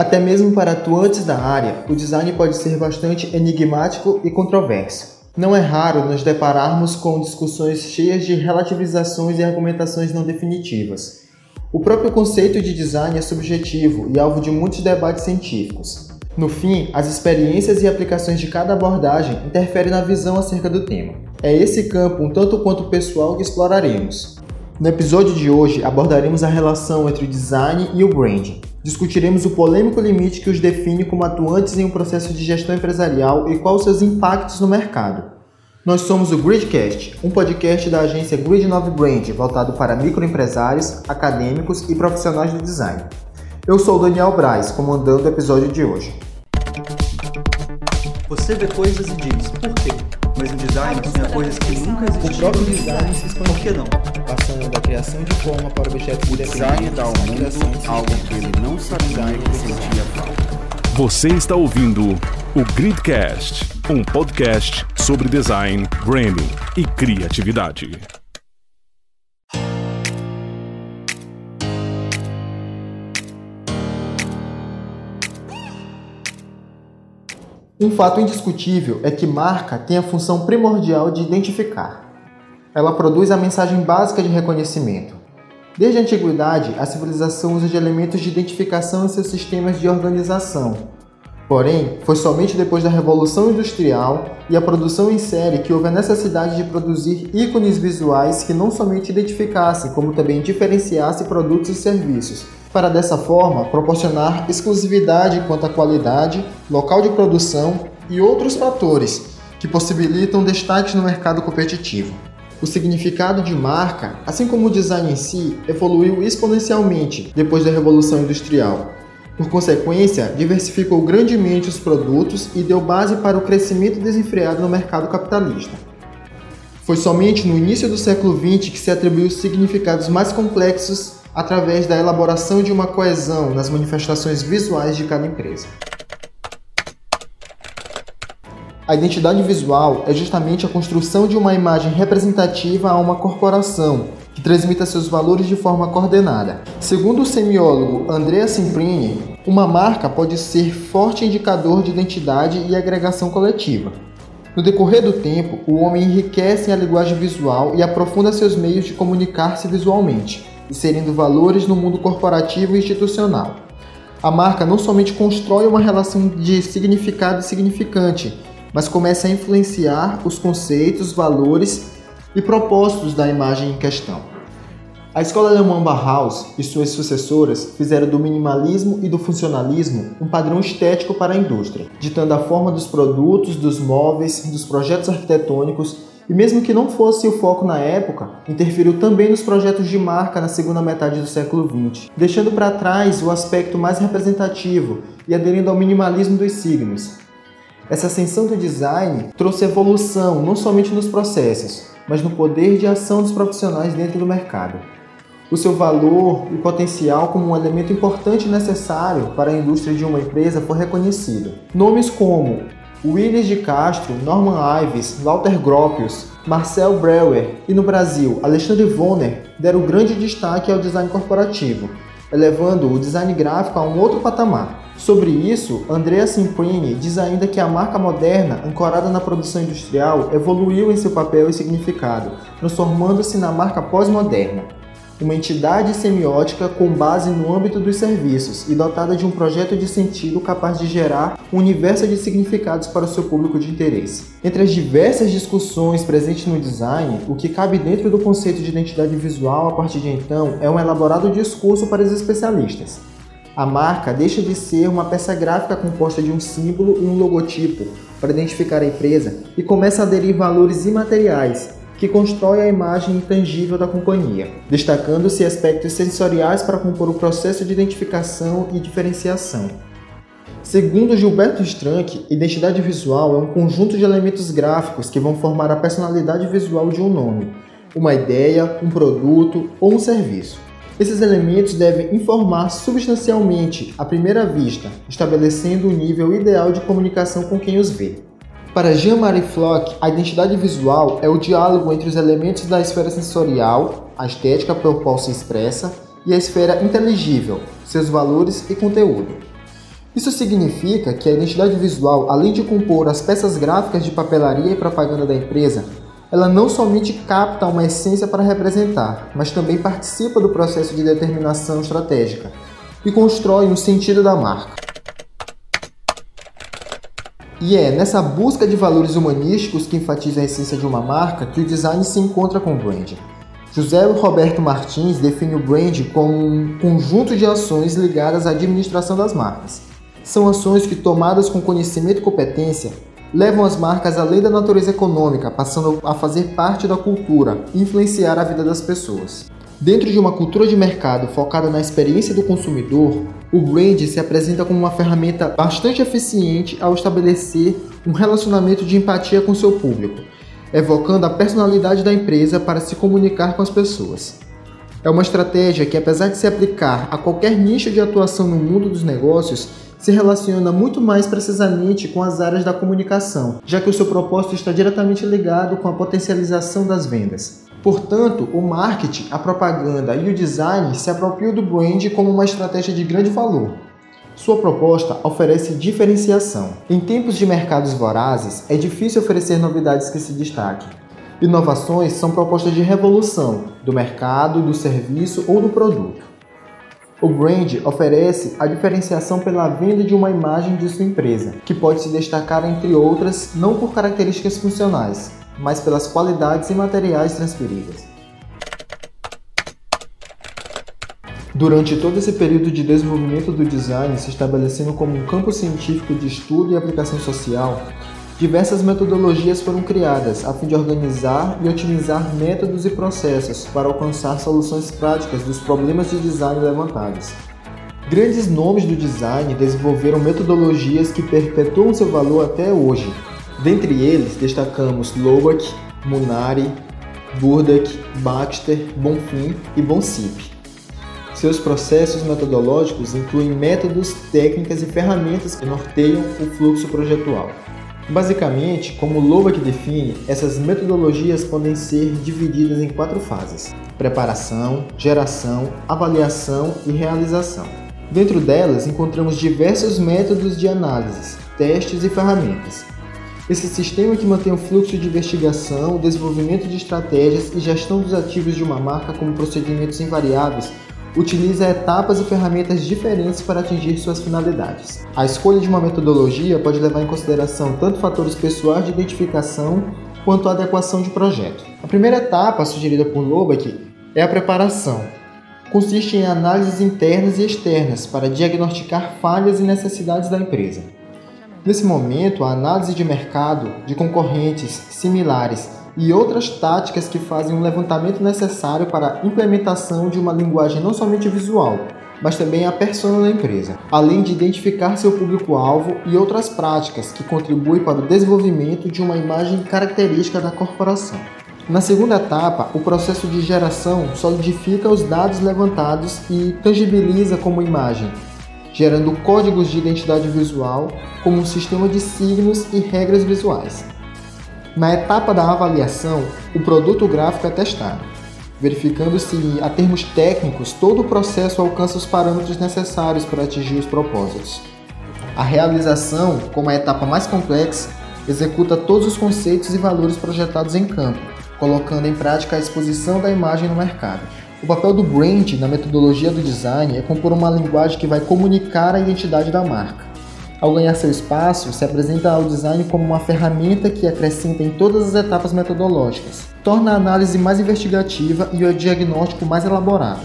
Até mesmo para atuantes da área, o design pode ser bastante enigmático e controverso. Não é raro nos depararmos com discussões cheias de relativizações e argumentações não definitivas. O próprio conceito de design é subjetivo e alvo de muitos debates científicos. No fim, as experiências e aplicações de cada abordagem interferem na visão acerca do tema. É esse campo, um tanto quanto pessoal, que exploraremos. No episódio de hoje, abordaremos a relação entre o design e o branding. Discutiremos o polêmico limite que os define como atuantes em um processo de gestão empresarial e quais seus impactos no mercado. Nós somos o Gridcast, um podcast da agência Grid 9 Brand, voltado para microempresários, acadêmicos e profissionais do design. Eu sou o Daniel Braz, comandando o episódio de hoje. Você vê coisas e diz, por quê? Mas o design ensina coisas que nunca existiram. O próprio design se expande. Por que não? Passando da criação de forma para objetos O design dá ao mundo algo que ele não sabia que sentia falta. Você está ouvindo o Gridcast, um podcast sobre design, branding e criatividade. Um fato indiscutível é que marca tem a função primordial de identificar. Ela produz a mensagem básica de reconhecimento. Desde a antiguidade, a civilização usa de elementos de identificação em seus sistemas de organização. Porém, foi somente depois da Revolução Industrial e a produção em série que houve a necessidade de produzir ícones visuais que não somente identificassem, como também diferenciassem produtos e serviços, para dessa forma proporcionar exclusividade quanto à qualidade, local de produção e outros fatores que possibilitam destaque no mercado competitivo. O significado de marca, assim como o design em si, evoluiu exponencialmente depois da Revolução Industrial. Por consequência, diversificou grandemente os produtos e deu base para o crescimento desenfreado no mercado capitalista. Foi somente no início do século XX que se atribuiu significados mais complexos através da elaboração de uma coesão nas manifestações visuais de cada empresa. A identidade visual é justamente a construção de uma imagem representativa a uma corporação, que transmita seus valores de forma coordenada. Segundo o semiólogo Andrea Cimprini, uma marca pode ser forte indicador de identidade e agregação coletiva. No decorrer do tempo, o homem enriquece a linguagem visual e aprofunda seus meios de comunicar-se visualmente, inserindo valores no mundo corporativo e institucional. A marca não somente constrói uma relação de significado e significante, mas começa a influenciar os conceitos, valores e propósitos da imagem em questão. A escola alemã Bauhaus e suas sucessoras fizeram do minimalismo e do funcionalismo um padrão estético para a indústria, ditando a forma dos produtos, dos móveis, dos projetos arquitetônicos e, mesmo que não fosse o foco na época, interferiu também nos projetos de marca na segunda metade do século XX, deixando para trás o aspecto mais representativo e aderindo ao minimalismo dos signos. Essa ascensão do design trouxe evolução não somente nos processos, mas no poder de ação dos profissionais dentro do mercado. O seu valor e potencial como um elemento importante e necessário para a indústria de uma empresa foi reconhecido. Nomes como Willis de Castro, Norman Ives, Walter Gropius, Marcel Breuer e no Brasil Alexandre Vonner deram grande destaque ao design corporativo, elevando o design gráfico a um outro patamar. Sobre isso, Andrea Cimprini diz ainda que a marca moderna, ancorada na produção industrial, evoluiu em seu papel e significado, transformando-se na marca pós-moderna. Uma entidade semiótica com base no âmbito dos serviços e dotada de um projeto de sentido capaz de gerar um universo de significados para o seu público de interesse. Entre as diversas discussões presentes no design, o que cabe dentro do conceito de identidade visual a partir de então é um elaborado discurso para os especialistas. A marca deixa de ser uma peça gráfica composta de um símbolo e um logotipo para identificar a empresa e começa a aderir valores imateriais que constrói a imagem intangível da companhia, destacando-se aspectos sensoriais para compor o processo de identificação e diferenciação. Segundo Gilberto Strank, identidade visual é um conjunto de elementos gráficos que vão formar a personalidade visual de um nome, uma ideia, um produto ou um serviço. Esses elementos devem informar substancialmente à primeira vista, estabelecendo o nível ideal de comunicação com quem os vê. Para Jean-Marie Floch, a identidade visual é o diálogo entre os elementos da esfera sensorial, a estética pelo qual se expressa, e a esfera inteligível, seus valores e conteúdo. Isso significa que a identidade visual, além de compor as peças gráficas de papelaria e propaganda da empresa, ela não somente capta uma essência para representar, mas também participa do processo de determinação estratégica e constrói um sentido da marca. E é nessa busca de valores humanísticos que enfatiza a essência de uma marca que o design se encontra com o branding. José Roberto Martins define o brand como um conjunto de ações ligadas à administração das marcas. São ações que, tomadas com conhecimento e competência, levam as marcas além da natureza econômica, passando a fazer parte da cultura e influenciar a vida das pessoas. Dentro de uma cultura de mercado focada na experiência do consumidor, o brand se apresenta como uma ferramenta bastante eficiente ao estabelecer um relacionamento de empatia com seu público evocando a personalidade da empresa para se comunicar com as pessoas. É uma estratégia que, apesar de se aplicar a qualquer nicho de atuação no mundo dos negócios, se relaciona muito mais precisamente com as áreas da comunicação, já que o seu propósito está diretamente ligado com a potencialização das vendas. Portanto, o marketing, a propaganda e o design se apropriam do brand como uma estratégia de grande valor, sua proposta oferece diferenciação. Em tempos de mercados vorazes, é difícil oferecer novidades que se destaquem. Inovações são propostas de revolução do mercado, do serviço ou do produto. O brand oferece a diferenciação pela venda de uma imagem de sua empresa, que pode se destacar entre outras não por características funcionais, mas pelas qualidades e materiais transferidas. Durante todo esse período de desenvolvimento do design, se estabelecendo como um campo científico de estudo e aplicação social, diversas metodologias foram criadas a fim de organizar e otimizar métodos e processos para alcançar soluções práticas dos problemas de design levantados. Grandes nomes do design desenvolveram metodologias que perpetuam seu valor até hoje. Dentre eles, destacamos Lowak, Munari, Burdak, Baxter, Bonfim e Bonsip. Seus processos metodológicos incluem métodos, técnicas e ferramentas que norteiam o fluxo projetual. Basicamente, como Loback define, essas metodologias podem ser divididas em quatro fases: preparação, geração, avaliação e realização. Dentro delas, encontramos diversos métodos de análise, testes e ferramentas. Esse sistema que mantém o fluxo de investigação, desenvolvimento de estratégias e gestão dos ativos de uma marca como procedimentos invariáveis utiliza etapas e ferramentas diferentes para atingir suas finalidades. A escolha de uma metodologia pode levar em consideração tanto fatores pessoais de identificação quanto a adequação de projeto. A primeira etapa sugerida por Loback é a preparação. Consiste em análises internas e externas para diagnosticar falhas e necessidades da empresa. Nesse momento, a análise de mercado de concorrentes similares e outras táticas que fazem um levantamento necessário para a implementação de uma linguagem não somente visual, mas também a persona da empresa, além de identificar seu público-alvo e outras práticas que contribuem para o desenvolvimento de uma imagem característica da corporação. Na segunda etapa, o processo de geração solidifica os dados levantados e tangibiliza como imagem, gerando códigos de identidade visual como um sistema de signos e regras visuais. Na etapa da avaliação, o produto gráfico é testado, verificando se, a termos técnicos, todo o processo alcança os parâmetros necessários para atingir os propósitos. A realização, como a etapa mais complexa, executa todos os conceitos e valores projetados em campo, colocando em prática a exposição da imagem no mercado. O papel do brand na metodologia do design é compor uma linguagem que vai comunicar a identidade da marca ao ganhar seu espaço, se apresenta ao design como uma ferramenta que acrescenta em todas as etapas metodológicas, torna a análise mais investigativa e o diagnóstico mais elaborado.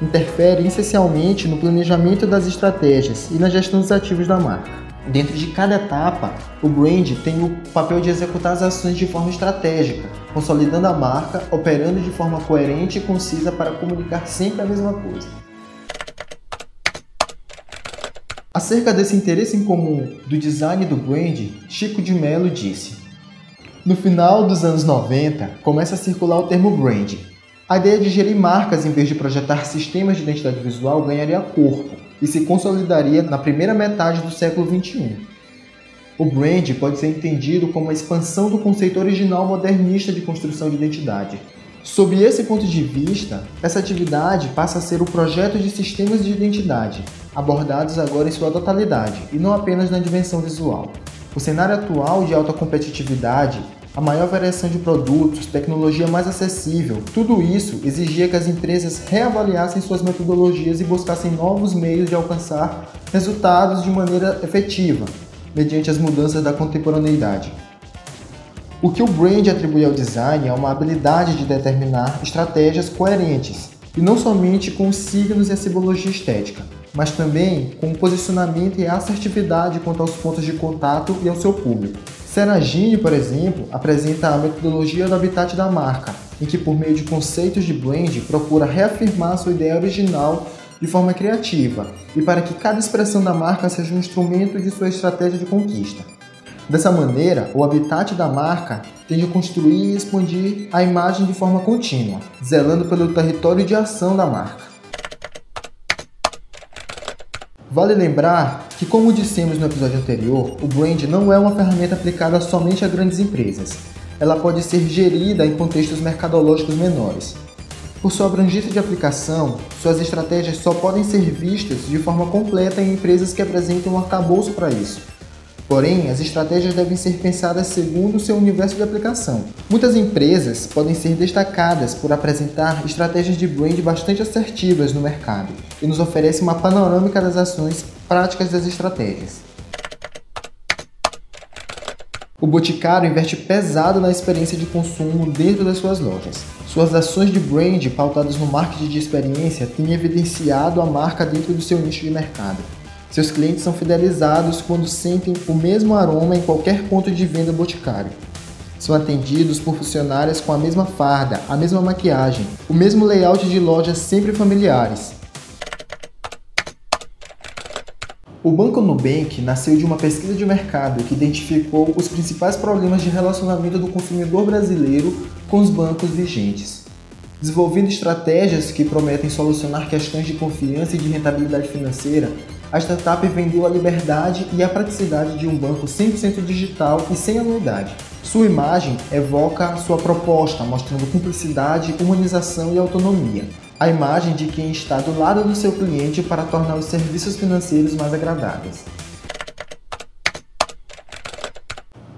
Interfere essencialmente no planejamento das estratégias e na gestão dos ativos da marca. Dentro de cada etapa, o brand tem o papel de executar as ações de forma estratégica, consolidando a marca, operando de forma coerente e concisa para comunicar sempre a mesma coisa. Acerca desse interesse em comum do design do brand, Chico de Mello disse: No final dos anos 90, começa a circular o termo brand. A ideia de gerir marcas em vez de projetar sistemas de identidade visual ganharia corpo e se consolidaria na primeira metade do século XXI. O brand pode ser entendido como a expansão do conceito original modernista de construção de identidade. Sob esse ponto de vista, essa atividade passa a ser o projeto de sistemas de identidade, abordados agora em sua totalidade e não apenas na dimensão visual. O cenário atual de alta competitividade, a maior variação de produtos, tecnologia mais acessível, tudo isso exigia que as empresas reavaliassem suas metodologias e buscassem novos meios de alcançar resultados de maneira efetiva, mediante as mudanças da contemporaneidade. O que o brand atribui ao design é uma habilidade de determinar estratégias coerentes, e não somente com os signos e a simbologia estética, mas também com posicionamento e assertividade quanto aos pontos de contato e ao seu público. Seragini, por exemplo, apresenta a metodologia do habitat da marca, em que por meio de conceitos de brand procura reafirmar sua ideia original de forma criativa e para que cada expressão da marca seja um instrumento de sua estratégia de conquista. Dessa maneira, o habitat da marca tende a construir e expandir a imagem de forma contínua, zelando pelo território de ação da marca. Vale lembrar que, como dissemos no episódio anterior, o brand não é uma ferramenta aplicada somente a grandes empresas. Ela pode ser gerida em contextos mercadológicos menores. Por sua abrangência de aplicação, suas estratégias só podem ser vistas de forma completa em empresas que apresentam um arcabouço para isso. Porém, as estratégias devem ser pensadas segundo o seu universo de aplicação. Muitas empresas podem ser destacadas por apresentar estratégias de brand bastante assertivas no mercado e nos oferece uma panorâmica das ações práticas das estratégias. O Boticário investe pesado na experiência de consumo dentro das suas lojas. Suas ações de brand pautadas no marketing de experiência têm evidenciado a marca dentro do seu nicho de mercado. Seus clientes são fidelizados quando sentem o mesmo aroma em qualquer ponto de venda Boticário. São atendidos por funcionárias com a mesma farda, a mesma maquiagem, o mesmo layout de lojas sempre familiares. O Banco Nubank nasceu de uma pesquisa de mercado que identificou os principais problemas de relacionamento do consumidor brasileiro com os bancos vigentes, desenvolvendo estratégias que prometem solucionar questões de confiança e de rentabilidade financeira a startup vendeu a liberdade e a praticidade de um banco 100% digital e sem anuidade. Sua imagem evoca sua proposta, mostrando cumplicidade, humanização e autonomia. A imagem de quem está do lado do seu cliente para tornar os serviços financeiros mais agradáveis.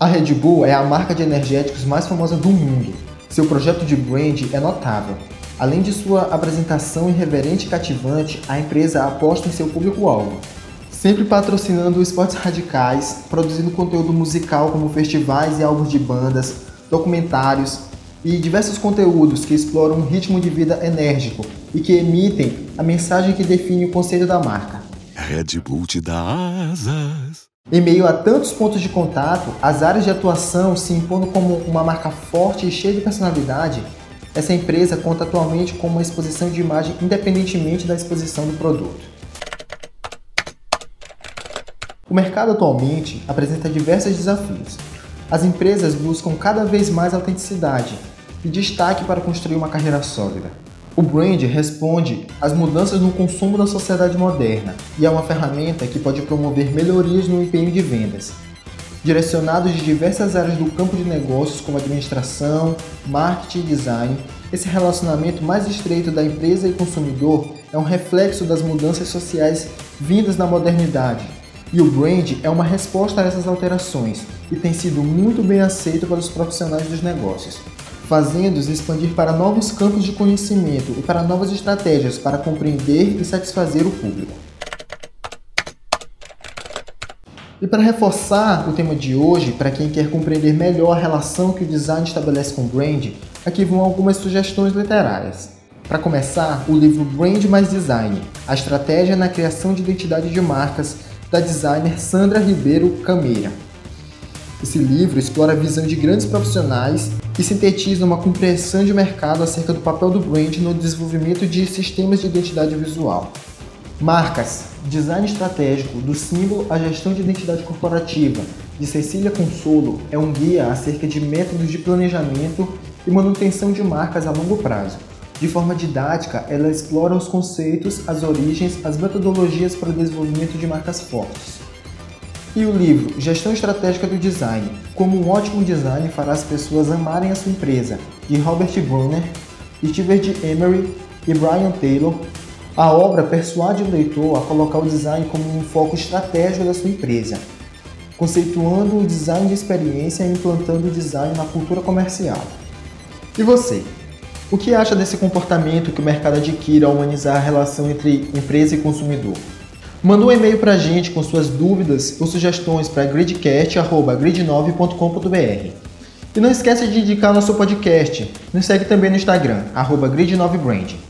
A Red Bull é a marca de energéticos mais famosa do mundo. Seu projeto de brand é notável, Além de sua apresentação irreverente e cativante, a empresa aposta em seu público-alvo, sempre patrocinando esportes radicais, produzindo conteúdo musical como festivais e álbuns de bandas, documentários e diversos conteúdos que exploram um ritmo de vida enérgico e que emitem a mensagem que define o conceito da marca. Red Bull te dá asas. Em meio a tantos pontos de contato, as áreas de atuação se impondo como uma marca forte e cheia de personalidade, essa empresa conta atualmente com uma exposição de imagem independentemente da exposição do produto. O mercado atualmente apresenta diversos desafios. As empresas buscam cada vez mais autenticidade e destaque para construir uma carreira sólida. O brand responde às mudanças no consumo da sociedade moderna e é uma ferramenta que pode promover melhorias no empenho de vendas, direcionados de diversas áreas do campo de negócios, como administração, marketing e design. Esse relacionamento mais estreito da empresa e consumidor é um reflexo das mudanças sociais vindas na modernidade. E o brand é uma resposta a essas alterações e tem sido muito bem aceito pelos profissionais dos negócios, fazendo-os expandir para novos campos de conhecimento e para novas estratégias para compreender e satisfazer o público. E para reforçar o tema de hoje, para quem quer compreender melhor a relação que o design estabelece com o brand, aqui vão algumas sugestões literárias. Para começar, o livro Brand mais Design: A estratégia na criação de identidade de marcas, da designer Sandra Ribeiro Cameira. Esse livro explora a visão de grandes profissionais e sintetiza uma compreensão de mercado acerca do papel do brand no desenvolvimento de sistemas de identidade visual. Marcas, design estratégico do símbolo à gestão de identidade corporativa, de Cecília Consolo, é um guia acerca de métodos de planejamento e manutenção de marcas a longo prazo. De forma didática, ela explora os conceitos, as origens, as metodologias para o desenvolvimento de marcas fortes. E o livro Gestão Estratégica do Design: Como um ótimo design fará as pessoas amarem a sua empresa, de Robert Brunner, Steve Emery e Brian Taylor, A obra persuade o leitor a colocar o design como um foco estratégico da sua empresa, conceituando o design de experiência e implantando o design na cultura comercial. E você? O que acha desse comportamento que o mercado adquire ao humanizar a relação entre empresa e consumidor? Manda um e-mail para a gente com suas dúvidas ou sugestões para gridcast.grid9.com.br. E não esqueça de indicar nosso podcast. Nos segue também no Instagram, grid9brand.